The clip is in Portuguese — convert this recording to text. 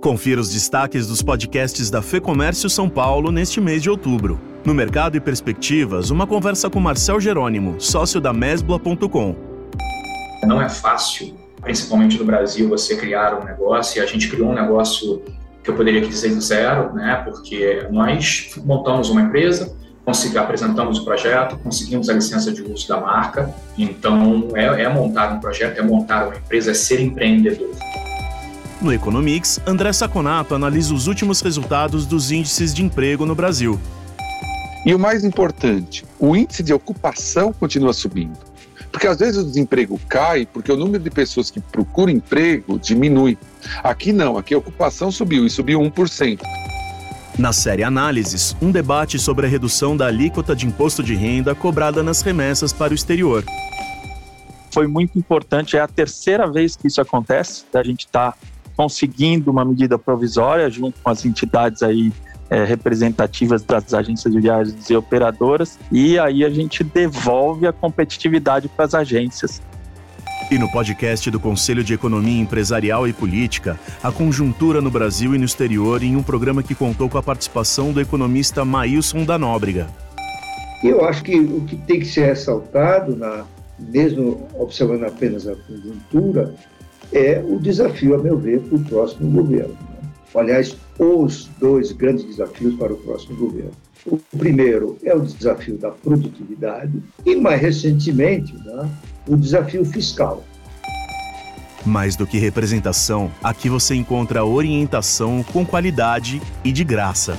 Confira os destaques dos podcasts da Fecomércio São Paulo neste mês de outubro. No Mercado e Perspectivas, uma conversa com Marcel Jerônimo, sócio da Mesbla.com. Não é fácil, principalmente no Brasil, você criar um negócio, e a gente criou um negócio que eu poderia dizer do zero, né? porque nós montamos uma empresa, conseguimos, apresentamos o projeto, conseguimos a licença de uso da marca. Então, é, é montar um projeto, é montar uma empresa, é ser empreendedor. No Economics, André Saconato analisa os últimos resultados dos índices de emprego no Brasil. E o mais importante, o índice de ocupação continua subindo. Porque às vezes o desemprego cai porque o número de pessoas que procuram emprego diminui. Aqui não, aqui a ocupação subiu e subiu 1%. Na série Análises, um debate sobre a redução da alíquota de imposto de renda cobrada nas remessas para o exterior. Foi muito importante, é a terceira vez que isso acontece, a gente está conseguindo uma medida provisória junto com as entidades aí é, representativas das agências de viagens e operadoras, e aí a gente devolve a competitividade para as agências. E no podcast do Conselho de Economia Empresarial e Política, a conjuntura no Brasil e no exterior em um programa que contou com a participação do economista Maílson da Nóbrega. Eu acho que o que tem que ser ressaltado, na, mesmo observando apenas a conjuntura, é o desafio, a meu ver, para o próximo governo. Né? Aliás, os dois grandes desafios para o próximo governo. O primeiro é o desafio da produtividade e, mais recentemente, né, o desafio fiscal. Mais do que representação, aqui você encontra orientação com qualidade e de graça.